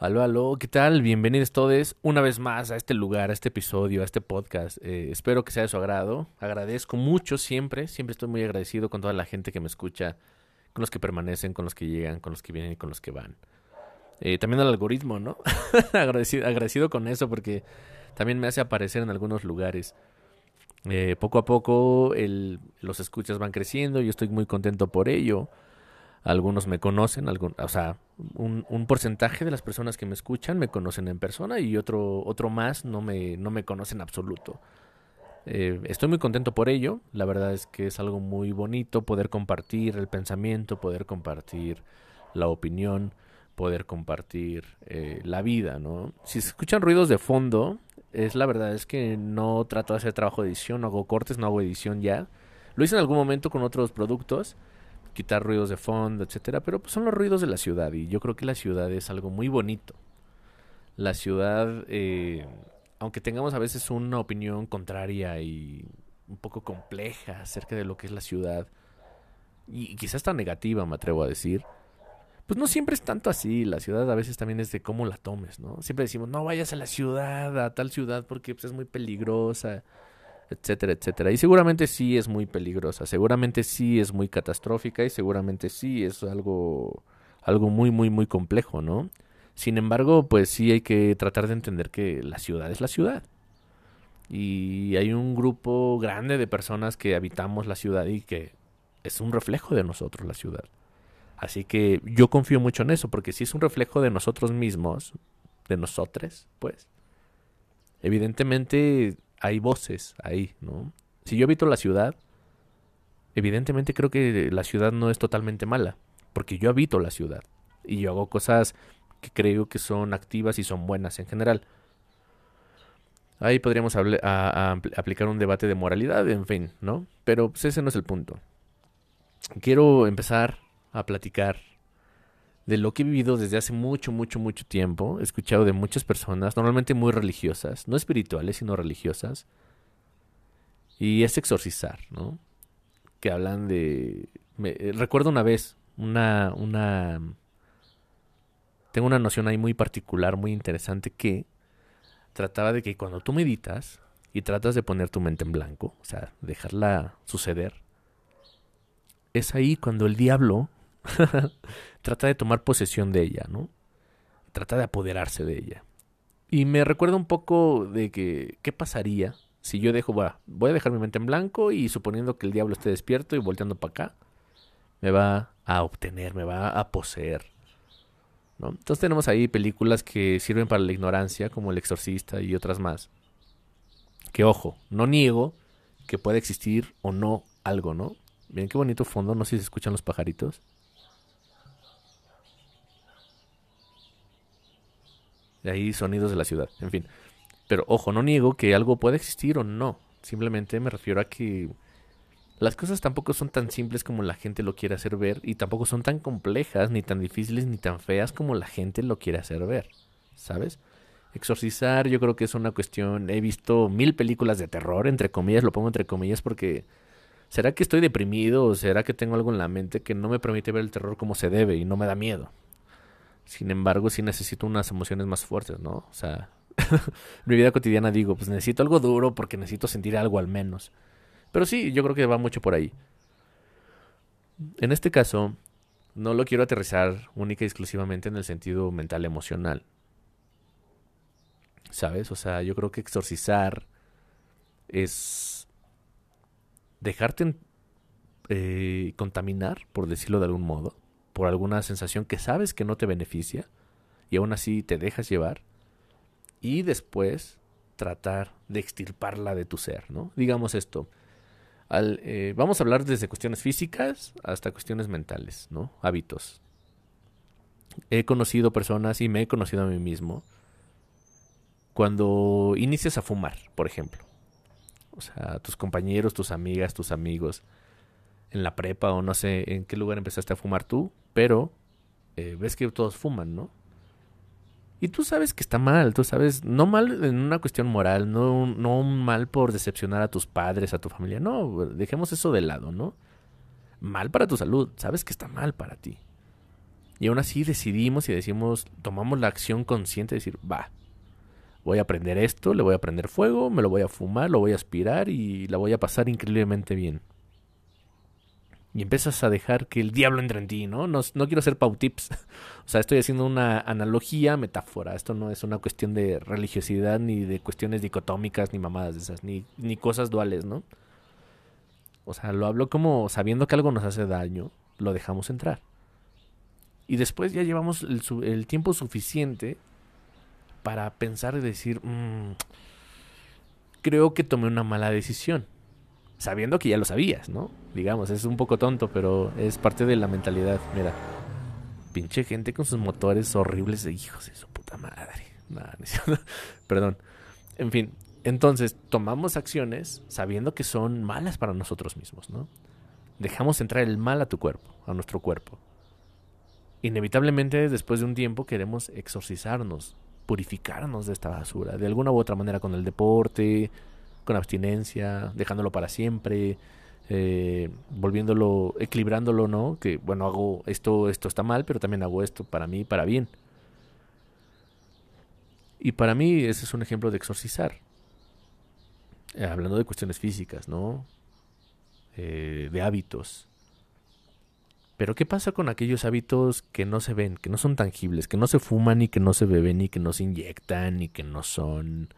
Aló, aló, ¿qué tal? Bienvenidos todos una vez más a este lugar, a este episodio, a este podcast. Eh, espero que sea de su agrado. Agradezco mucho siempre, siempre estoy muy agradecido con toda la gente que me escucha, con los que permanecen, con los que llegan, con los que vienen y con los que van. Eh, también al algoritmo, ¿no? agradecido, agradecido con eso porque también me hace aparecer en algunos lugares. Eh, poco a poco los escuchas van creciendo y yo estoy muy contento por ello. Algunos me conocen, algún, o sea, un, un, porcentaje de las personas que me escuchan me conocen en persona y otro, otro más no me, no me conocen en absoluto. Eh, estoy muy contento por ello. La verdad es que es algo muy bonito poder compartir el pensamiento, poder compartir la opinión, poder compartir eh, la vida, ¿no? Si se escuchan ruidos de fondo, es la verdad es que no trato de hacer trabajo de edición, no hago cortes, no hago edición ya. Lo hice en algún momento con otros productos, quitar ruidos de fondo, etcétera, pero pues son los ruidos de la ciudad y yo creo que la ciudad es algo muy bonito. La ciudad, eh, aunque tengamos a veces una opinión contraria y un poco compleja acerca de lo que es la ciudad, y quizás tan negativa, me atrevo a decir, pues no siempre es tanto así. La ciudad a veces también es de cómo la tomes, ¿no? Siempre decimos, no vayas a la ciudad, a tal ciudad, porque pues, es muy peligrosa, etcétera, etcétera. Y seguramente sí es muy peligrosa, seguramente sí es muy catastrófica y seguramente sí es algo, algo muy, muy, muy complejo, ¿no? Sin embargo, pues sí hay que tratar de entender que la ciudad es la ciudad. Y hay un grupo grande de personas que habitamos la ciudad y que es un reflejo de nosotros la ciudad. Así que yo confío mucho en eso, porque si es un reflejo de nosotros mismos, de nosotros, pues, evidentemente hay voces ahí, ¿no? Si yo habito la ciudad, evidentemente creo que la ciudad no es totalmente mala, porque yo habito la ciudad y yo hago cosas que creo que son activas y son buenas en general. Ahí podríamos aplicar un debate de moralidad, en fin, ¿no? Pero pues, ese no es el punto. Quiero empezar a platicar de lo que he vivido desde hace mucho, mucho, mucho tiempo. He escuchado de muchas personas, normalmente muy religiosas, no espirituales, sino religiosas. Y es exorcizar, ¿no? Que hablan de... Me, eh, recuerdo una vez, una, una... Tengo una noción ahí muy particular, muy interesante, que trataba de que cuando tú meditas y tratas de poner tu mente en blanco, o sea, dejarla suceder, es ahí cuando el diablo trata de tomar posesión de ella, ¿no? Trata de apoderarse de ella. Y me recuerda un poco de que, ¿qué pasaría si yo dejo, voy a dejar mi mente en blanco y suponiendo que el diablo esté despierto y volteando para acá, me va a obtener, me va a poseer. ¿no? Entonces tenemos ahí películas que sirven para la ignorancia, como El Exorcista y otras más. Que ojo, no niego que pueda existir o no algo, ¿no? Miren qué bonito fondo, no sé si se escuchan los pajaritos. De ahí sonidos de la ciudad, en fin. Pero ojo, no niego que algo pueda existir o no. Simplemente me refiero a que las cosas tampoco son tan simples como la gente lo quiere hacer ver y tampoco son tan complejas, ni tan difíciles, ni tan feas como la gente lo quiere hacer ver. ¿Sabes? Exorcizar yo creo que es una cuestión... He visto mil películas de terror, entre comillas, lo pongo entre comillas porque... ¿Será que estoy deprimido o será que tengo algo en la mente que no me permite ver el terror como se debe y no me da miedo? Sin embargo, sí necesito unas emociones más fuertes, ¿no? O sea, mi vida cotidiana digo, pues necesito algo duro porque necesito sentir algo al menos. Pero sí, yo creo que va mucho por ahí. En este caso, no lo quiero aterrizar única y exclusivamente en el sentido mental emocional. ¿Sabes? O sea, yo creo que exorcizar es dejarte eh, contaminar, por decirlo de algún modo, por alguna sensación que sabes que no te beneficia y aún así te dejas llevar y después tratar de extirparla de tu ser, ¿no? Digamos esto. Eh, vamos a hablar desde cuestiones físicas hasta cuestiones mentales, ¿no? Hábitos. He conocido personas y me he conocido a mí mismo cuando inicias a fumar, por ejemplo. O sea, tus compañeros, tus amigas, tus amigos en la prepa o no sé en qué lugar empezaste a fumar tú, pero eh, ves que todos fuman, ¿no? Y tú sabes que está mal, tú sabes, no mal en una cuestión moral, no, no mal por decepcionar a tus padres, a tu familia, no, dejemos eso de lado, ¿no? Mal para tu salud, sabes que está mal para ti. Y aún así decidimos y decimos, tomamos la acción consciente de decir, va, voy a aprender esto, le voy a prender fuego, me lo voy a fumar, lo voy a aspirar y la voy a pasar increíblemente bien. Y empiezas a dejar que el diablo entre en ti, ¿no? No, quiero hacer pautips. o sea, estoy haciendo una analogía, metáfora. Esto no es una cuestión de religiosidad, ni de cuestiones dicotómicas, ni mamadas de esas, ni, ni cosas duales, ¿no? O sea, lo hablo como sabiendo que algo nos hace daño, lo dejamos entrar. Y después ya llevamos el, tiempo suficiente para pensar y decir, mmm, creo que tomé una mala decisión. Sabiendo que ya lo sabías, ¿no? Digamos, es un poco tonto, pero es parte de la mentalidad. Mira, pinche gente con sus motores horribles de hijos de su puta madre. Perdón. En fin, entonces tomamos acciones sabiendo que son malas para nosotros mismos, ¿no? Dejamos entrar el mal a tu cuerpo, a nuestro cuerpo. Inevitablemente, después de un tiempo, queremos exorcizarnos, purificarnos de esta basura, de alguna u otra manera con el deporte, con abstinencia, dejándolo para siempre, eh, volviéndolo, equilibrándolo, ¿no? Que bueno, hago esto, esto está mal, pero también hago esto para mí, para bien. Y para mí ese es un ejemplo de exorcizar. Eh, hablando de cuestiones físicas, ¿no? Eh, de hábitos. Pero ¿qué pasa con aquellos hábitos que no se ven, que no son tangibles, que no se fuman y que no se beben y que no se inyectan y que no son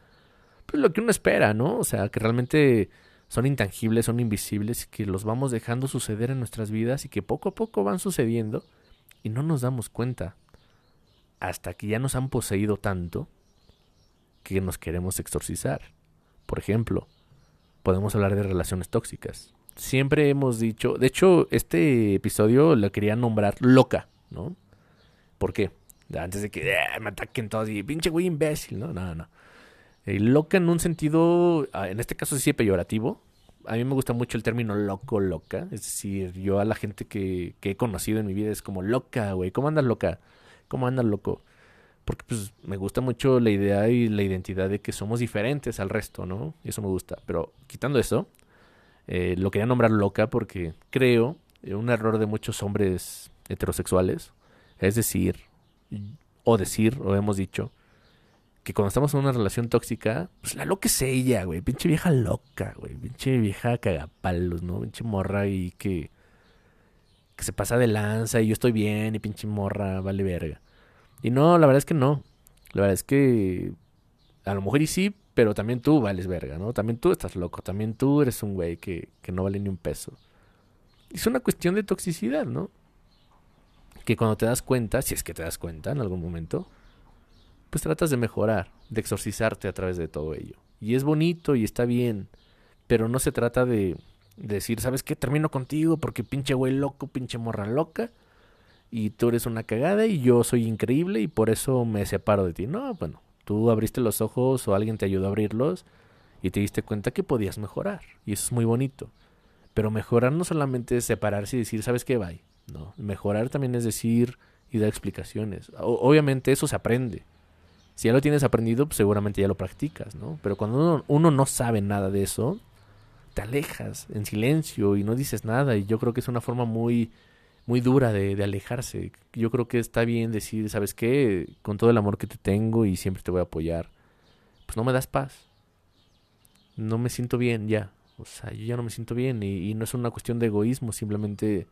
pues lo que uno espera, ¿no? O sea, que realmente son intangibles, son invisibles que los vamos dejando suceder en nuestras vidas y que poco a poco van sucediendo y no nos damos cuenta hasta que ya nos han poseído tanto que nos queremos exorcizar. Por ejemplo, podemos hablar de relaciones tóxicas siempre hemos dicho, de hecho, este episodio lo quería nombrar loca, ¿no? ¿Por qué? Antes de que ah, me ataquen todos y pinche güey imbécil, ¿no? No, no. Eh, loca en un sentido, ah, en este caso sí peyorativo. A mí me gusta mucho el término loco, loca. Es decir, yo a la gente que, que he conocido en mi vida es como loca, güey. ¿Cómo andas loca? ¿Cómo andas loco? Porque pues me gusta mucho la idea y la identidad de que somos diferentes al resto, ¿no? Y eso me gusta. Pero quitando eso, eh, lo quería nombrar loca porque creo, eh, un error de muchos hombres heterosexuales, es decir, o decir, o hemos dicho, que cuando estamos en una relación tóxica, pues la loca es ella, güey, pinche vieja loca, güey, pinche vieja cagapalos, ¿no? Pinche morra y que, que se pasa de lanza y yo estoy bien y pinche morra vale verga. Y no, la verdad es que no. La verdad es que a lo mejor y sí, pero también tú vales verga, ¿no? También tú estás loco, también tú eres un güey que, que no vale ni un peso. Es una cuestión de toxicidad, ¿no? Que cuando te das cuenta, si es que te das cuenta en algún momento, pues tratas de mejorar, de exorcizarte a través de todo ello. Y es bonito y está bien, pero no se trata de, decir, ¿sabes qué? Termino contigo porque pinche güey loco, pinche morra loca, y tú eres una cagada y yo soy increíble y por eso me separo de ti. No, bueno, Tú abriste los ojos o alguien te ayudó a abrirlos y te diste cuenta que podías mejorar. Y eso es muy bonito. Pero mejorar no solamente es separarse y decir, ¿sabes qué? Bye. No, mejorar también es decir y dar explicaciones. obviamente eso se aprende. Si ya lo tienes aprendido, pues seguramente ya lo practicas, ¿no? Pero cuando uno, no sabe nada de eso, te alejas en silencio y no dices nada. Y yo creo que es una forma muy muy dura de, alejarse. Yo creo que está bien decir, ¿sabes qué? Con todo el amor que te tengo y siempre te voy a apoyar, pues no me das paz. No me siento bien ya. O sea, yo ya no me siento bien y no es una cuestión de egoísmo, simplemente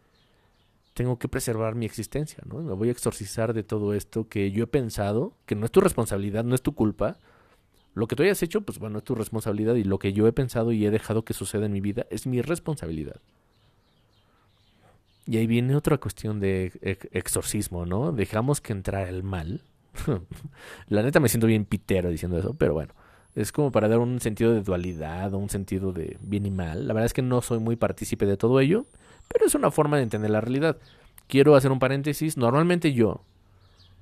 tengo que preservar mi existencia, ¿no? Me voy a exorcizar de todo esto que yo he pensado, que no es tu responsabilidad, no es tu culpa. Lo que tú hayas hecho, pues bueno, es tu responsabilidad y lo que yo he pensado y he dejado que suceda en mi vida es mi responsabilidad. Y ahí viene otra cuestión de exorcismo, ¿no? Dejamos que entrara el mal. la neta me siento bien pitero diciendo eso, pero bueno. Es como para dar un sentido de dualidad un sentido de bien y mal. La verdad es que no soy muy partícipe de todo ello, pero es una forma de entender la realidad. Quiero hacer un paréntesis. Normalmente yo,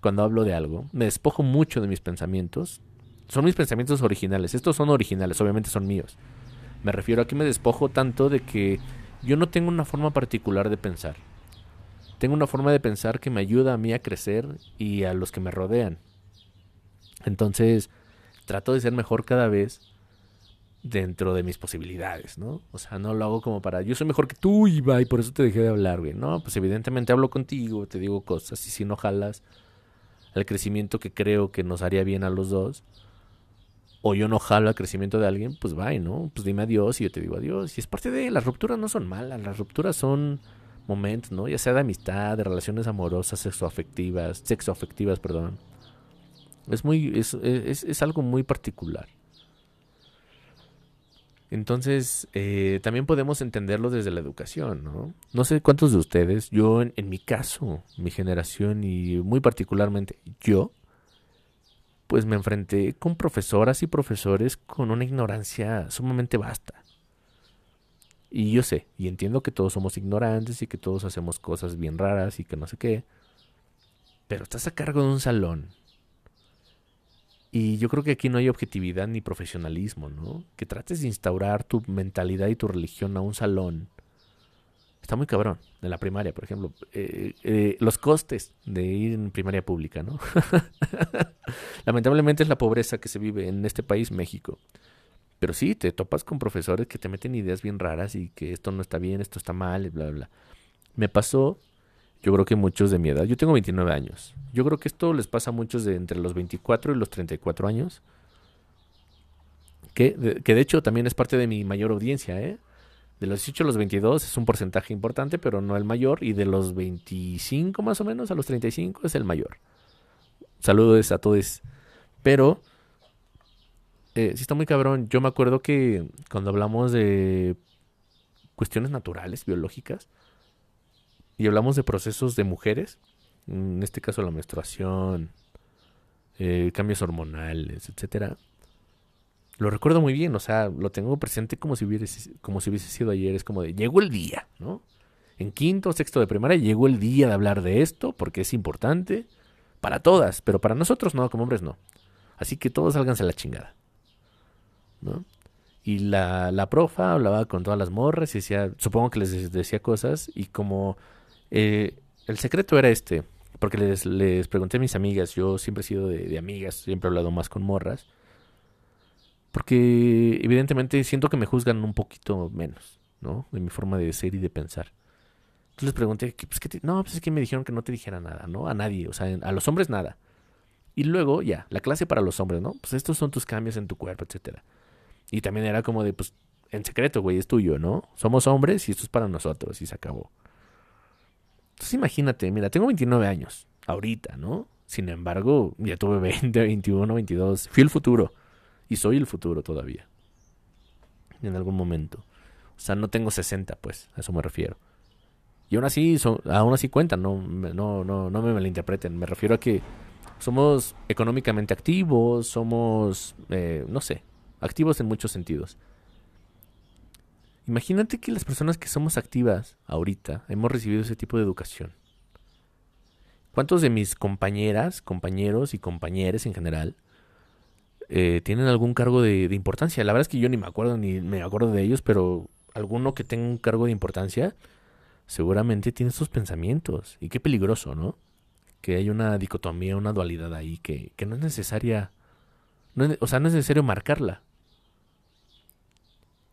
cuando hablo de algo, me despojo mucho de mis pensamientos. Son mis pensamientos originales. Estos son originales, obviamente son míos. Me refiero a que me despojo tanto de que yo no tengo una forma particular de pensar. Tengo una forma de pensar que me ayuda a mí a crecer y a los que me rodean. Entonces, trato de ser mejor cada vez dentro de mis posibilidades, ¿no? O sea, no lo hago como para, yo soy mejor que tú va, y por eso te dejé de hablar, güey. No, pues evidentemente hablo contigo, te digo cosas, y si no jalas al crecimiento que creo que nos haría bien a los dos, o yo no jalo al crecimiento de alguien, pues va, ¿no? Pues dime adiós y yo te digo adiós. Y es parte de, las rupturas no son malas, las rupturas son momentos, ¿no? Ya sea de amistad, de relaciones amorosas, sexoafectivas, sexoafectivas, perdón. Es muy, es, es, es algo muy particular. Entonces, eh, también podemos entenderlo desde la educación, ¿no? No sé cuántos de ustedes, yo en, mi caso, mi generación y muy particularmente yo, pues me enfrenté con profesoras y profesores con una ignorancia sumamente vasta. Y yo sé, y entiendo que todos somos ignorantes y que todos hacemos cosas bien raras y que no sé qué, pero estás a cargo de un salón y yo creo que aquí no hay objetividad ni profesionalismo, ¿no? Que trates de instaurar tu mentalidad y tu religión a un salón. Está muy cabrón. En la primaria, por ejemplo. Eh, eh, los costes de ir en primaria pública, ¿no? Lamentablemente es la pobreza que se vive en este país, México. Pero sí, te topas con profesores que te meten ideas bien raras y que esto no está bien, esto está mal, bla, bla. Me pasó yo creo que muchos de mi edad, yo tengo 29 años. Yo creo que esto les pasa a muchos de entre los 24 y los 34 años. Que de, que de hecho también es parte de mi mayor audiencia, ¿eh? De los 18 a los 22 es un porcentaje importante, pero no el mayor. Y de los 25 más o menos a los 35 es el mayor. Saludos a todos. Pero, eh, sí está muy cabrón. Yo me acuerdo que cuando hablamos de cuestiones naturales, biológicas, y hablamos de procesos de mujeres, en este caso la menstruación, eh, cambios hormonales, etcétera. Lo recuerdo muy bien, o sea, lo tengo presente como si hubiese, como si hubiese sido ayer. Es como de, llegó el día, ¿no? En quinto o sexto de primaria llegó el día de hablar de esto porque es importante para todas, pero para nosotros no, como hombres no. Así que todos salganse a la chingada, ¿no? Y la, la profa hablaba con todas las morras y decía, supongo que les decía cosas y como eh, el secreto era este, porque les, les, pregunté a mis amigas, yo siempre he sido de, amigas, siempre he hablado más con morras, porque evidentemente siento que me juzgan un poquito menos, ¿no? De mi forma de ser y de pensar. Entonces les pregunté, pues, ¿qué no, pues es que me dijeron que no te dijera nada, ¿no? A nadie, o sea, a los hombres nada. Y luego, ya, la clase para los hombres, ¿no? Pues estos son tus cambios en tu cuerpo, etcétera. Y también era como de, pues, en secreto, güey, es tuyo, ¿no? Somos hombres y esto es para nosotros y se acabó. Entonces imagínate, mira, tengo 29 años, ahorita, ¿no? Sin embargo, ya tuve 20, 21, 22. Fui el futuro. Y soy el futuro todavía. En algún momento. O sea, no tengo 60, pues, a eso me refiero. Y aún así, aún así cuentan, no, no, no, no me malinterpreten. Me refiero a que somos económicamente activos, somos, eh, no sé, activos en muchos sentidos. Imagínate que las personas que somos activas ahorita hemos recibido ese tipo de educación. ¿Cuántos de mis compañeras, compañeros y compañeras en general eh, tienen algún cargo de, importancia? La verdad es que yo ni me acuerdo ni me acuerdo de ellos, pero alguno que tenga un cargo de importancia seguramente tiene sus pensamientos. Y qué peligroso, ¿no? Que hay una dicotomía, una dualidad ahí que, que no es necesaria, o sea, no es necesario marcarla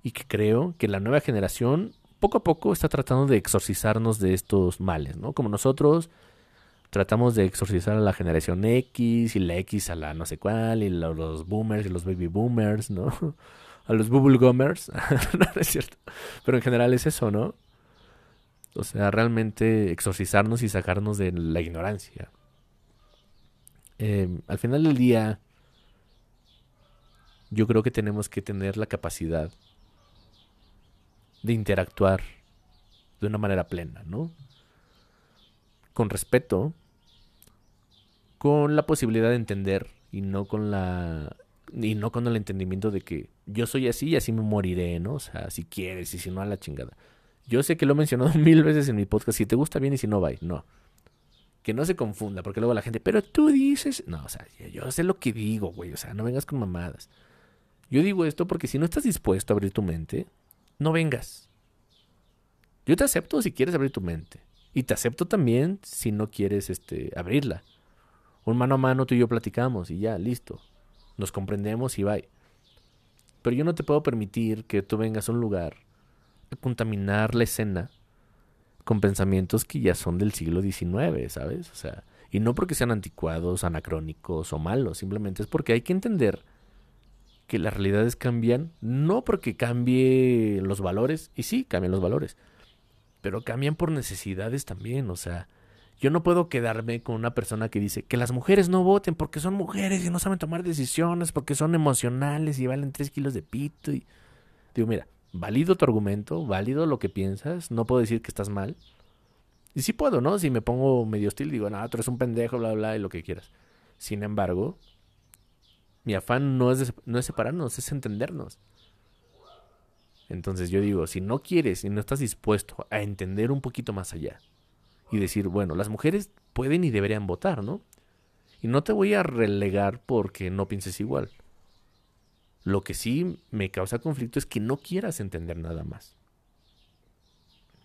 y que creo que la nueva generación poco a poco está tratando de exorcizarnos de estos males, ¿no? Como nosotros tratamos de exorcizar a la generación X y la X a la no sé cuál y los boomers y los baby boomers, ¿no? A los bubble gummers, no, es cierto. Pero en general es eso, ¿no? O sea, realmente exorcizarnos y sacarnos de la ignorancia. Em, al final del día, yo creo que tenemos que tener la capacidad de interactuar de una manera plena, ¿no? Con respeto, con la posibilidad de entender y no con la y no con el entendimiento de que yo soy así y así me moriré, ¿no? O sea, si quieres y si no a la chingada. Yo sé que lo he mencionado mil veces en mi podcast, si te gusta bien y si no, bye, no. Que no se confunda, porque luego la gente, pero tú dices, no, o sea, yo sé lo que digo, güey, o sea, no vengas con mamadas. Yo digo esto porque si no estás dispuesto a abrir tu mente, no vengas. Yo te acepto si quieres abrir tu mente. Y te acepto también si no quieres este, abrirla. Un mano a mano tú y yo platicamos y ya, listo. Nos comprendemos y bye. Pero yo no te puedo permitir que tú vengas a un lugar a contaminar la escena con pensamientos que ya son del siglo XIX, ¿sabes? O sea, y no porque sean anticuados, anacrónicos o malos, simplemente es porque hay que entender que las realidades cambian, no porque cambie los valores, y sí, cambian los valores, pero cambian por necesidades también, o sea, yo no puedo quedarme con una persona que dice que las mujeres no voten porque son mujeres y no saben tomar decisiones, porque son emocionales y valen tres kilos de pito. Y... Digo, mira, válido tu argumento, válido lo que piensas, no puedo decir que estás mal. Y sí puedo, ¿no? Si me pongo medio hostil, digo, no, tú eres un pendejo, bla, bla, y lo que quieras. Sin embargo, mi afán no es, no es separarnos, es entendernos. Entonces yo digo, si no quieres y no estás dispuesto a entender un poquito más allá y decir, bueno, las mujeres pueden y deberían votar, ¿no? Y no te voy a relegar porque no pienses igual. Lo que sí me causa conflicto es que no quieras entender nada más.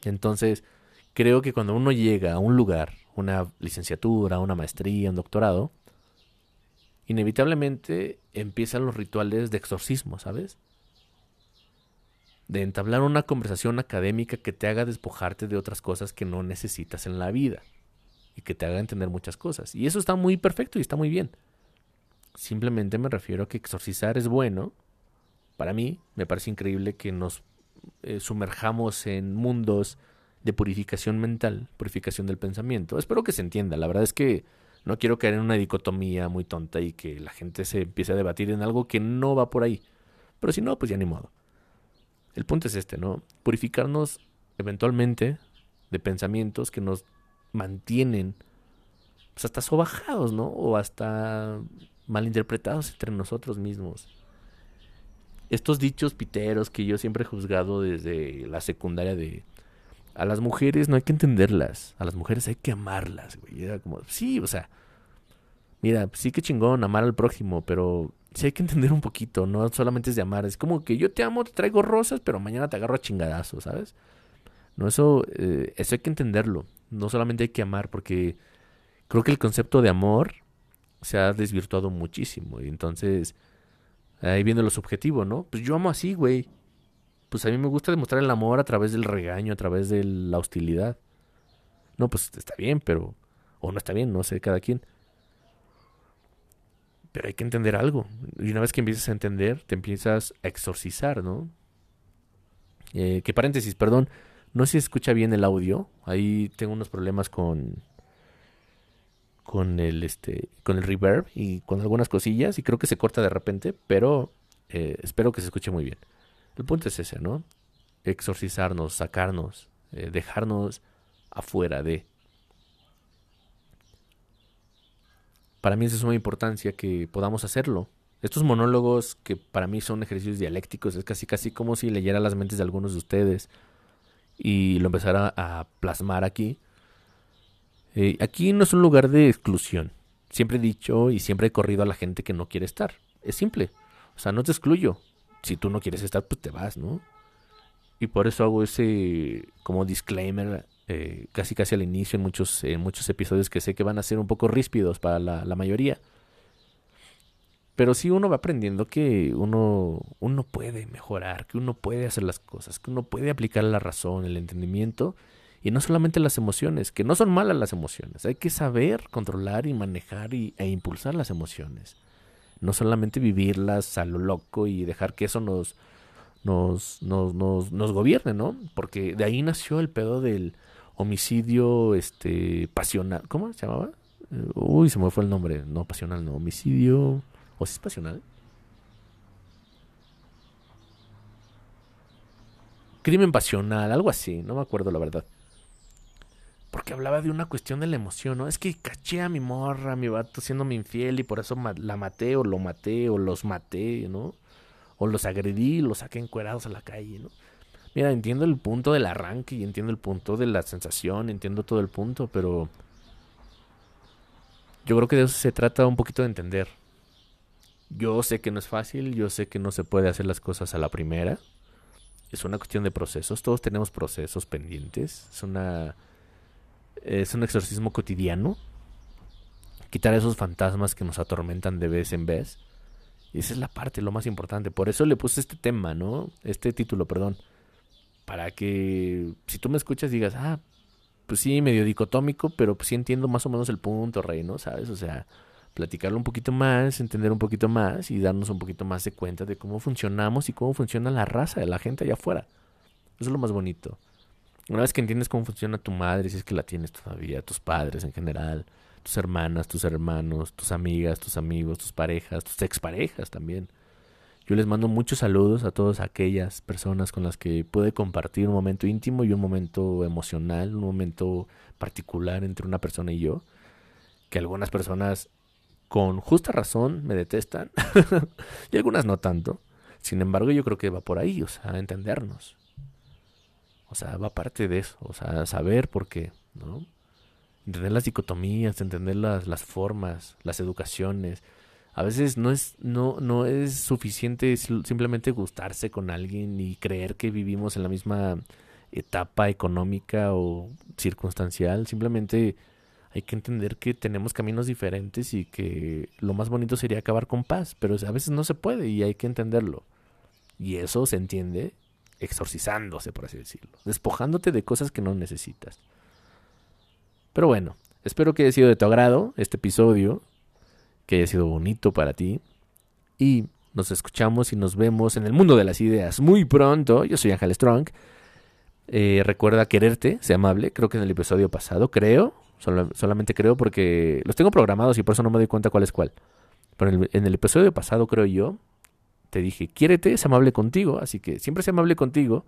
Entonces, creo que cuando uno llega a un lugar, una licenciatura, una maestría, un doctorado, inevitablemente empiezan los rituales de exorcismo, ¿sabes? De entablar una conversación académica que te haga despojarte de otras cosas que no necesitas en la vida y que te haga entender muchas cosas. Y eso está muy perfecto y está muy bien. Simplemente me refiero a que exorcizar es bueno. Para mí me parece increíble que nos eh, sumerjamos en mundos de purificación mental, purificación del pensamiento. Espero que se entienda. La verdad es que no quiero caer en una dicotomía muy tonta y que la gente se empiece a debatir en algo que no va por ahí. Pero si no, pues ya ni modo. El punto es este, ¿no? Purificarnos eventualmente de pensamientos que nos mantienen pues hasta sobajados, ¿no? O hasta malinterpretados entre nosotros mismos. Estos dichos piteros que yo siempre he juzgado desde la secundaria de a las mujeres no hay que entenderlas, a las mujeres hay que amarlas, güey. Era como, sí, o sea, mira, sí que chingón amar al prójimo, pero sí hay que entender un poquito, no solamente es de amar, es como que yo te amo, te traigo rosas, pero mañana te agarro a chingadazos, ¿sabes? No, eso, eh, eso hay que entenderlo, no solamente hay que amar, porque creo que el concepto de amor se ha desvirtuado muchísimo. Y entonces, ahí viene lo subjetivo, ¿no? Pues yo amo así, güey. Pues a mí me gusta demostrar el amor a través del regaño, a través de la hostilidad. No, pues está bien, pero... O no está bien, no sé, cada quien. Pero hay que entender algo. Y una vez que empiezas a entender, te empiezas a exorcizar, ¿no? Eh, que paréntesis, perdón. No si escucha bien el audio. Ahí tengo unos problemas con, con el este con el reverb y con algunas cosillas y creo que se corta de repente, pero eh, espero que se escuche muy bien. El punto es ese, ¿no? Exorcizarnos, sacarnos, eh, dejarnos afuera de. Para mí es de suma importancia que podamos hacerlo. Estos monólogos que para mí son ejercicios dialécticos, es casi casi como si leyera las mentes de algunos de ustedes y lo empezara a plasmar aquí eh, aquí no es un lugar de exclusión. Siempre he dicho y siempre he corrido a la gente que no quiere estar. Es simple. O sea, no te excluyo. Si tú no quieres estar, pues te vas, ¿no? Y por eso hago ese como disclaimer eh, casi casi al inicio en muchos, en muchos episodios que sé que van a ser un poco ríspidos para la, mayoría. Pero sí uno va aprendiendo que uno, uno puede mejorar, que uno puede hacer las cosas, que uno puede aplicar la razón, el entendimiento y no solamente las emociones, que no son malas las emociones, hay que saber controlar y manejar y, e impulsar las emociones. No solamente vivirlas a lo loco y dejar que eso nos, nos, nos, nos, nos gobierne, ¿no? Porque de ahí nació el pedo del homicidio este pasional. ¿Cómo se llamaba? Uy, se me fue el nombre. No, pasional, no. Homicidio. ¿O si es pasional? Crimen pasional, algo así. No me acuerdo la verdad hablaba de una cuestión de la emoción, ¿no? Es que caché a mi morra, a mi vato siéndome infiel y por eso la maté o lo maté o los maté, ¿no? O los agredí, los saqué encuerados a la calle, ¿no? Mira, entiendo el punto del arranque y entiendo el punto de la sensación, entiendo todo el punto, pero yo creo que de eso se trata un poquito de entender. Yo sé que no es fácil, yo sé que no se puede hacer las cosas a la primera. Es una cuestión de procesos, todos tenemos procesos pendientes, es una es un exorcismo cotidiano. Quitar esos fantasmas que nos atormentan de vez en vez. Y esa es la parte, lo más importante. Por eso le puse este tema, ¿no? Este título, perdón. Para que si tú me escuchas digas, ah, pues sí, medio dicotómico, pero pues sí entiendo más o menos el punto, rey, ¿no? ¿Sabes? O sea, platicarlo un poquito más, entender un poquito más y darnos un poquito más de cuenta de cómo funcionamos y cómo funciona la raza de la gente allá afuera. Eso es lo más bonito. Una vez que entiendes cómo funciona tu madre, si es que la tienes todavía, tus padres en general, tus hermanas, tus hermanos, tus amigas, tus amigos, tus parejas, tus exparejas también. Yo les mando muchos saludos a todas aquellas personas con las que pude compartir un momento íntimo y un momento emocional, un momento particular entre una persona y yo. Que algunas personas con justa razón me detestan y algunas no tanto. Sin embargo, yo creo que va por ahí, o sea, entendernos. O sea, va parte de eso, o sea, saber por qué, ¿no? Entender las dicotomías, entender las, las formas, las educaciones. A veces no es, no, no es suficiente simplemente gustarse con alguien y creer que vivimos en la misma etapa económica o circunstancial. Simplemente hay que entender que tenemos caminos diferentes y que lo más bonito sería acabar con paz, pero a veces no se puede y hay que entenderlo. Y eso se entiende exorcizándose, por así decirlo, despojándote de cosas que no necesitas. Pero bueno, espero que haya sido de tu agrado este episodio, que haya sido bonito para ti y nos escuchamos y nos vemos en el mundo de las ideas muy pronto. Yo soy Ángel Strong. Eh, recuerda quererte, sea amable. Creo que en el episodio pasado, creo, solamente creo porque los tengo programados y por eso no me doy cuenta cuál es cuál. Pero en el, en el episodio pasado, creo yo, te dije, quiérete, es amable contigo, así que siempre sea amable contigo,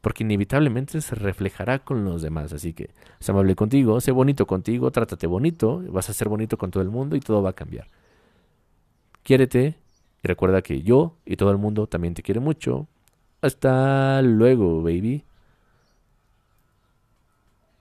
porque inevitablemente se reflejará con los demás. Así que sé amable contigo, sé bonito contigo, trátate bonito, vas a ser bonito con todo el mundo y todo va a cambiar. Quiérete y recuerda que yo y todo el mundo también te quiere mucho. Hasta luego, baby.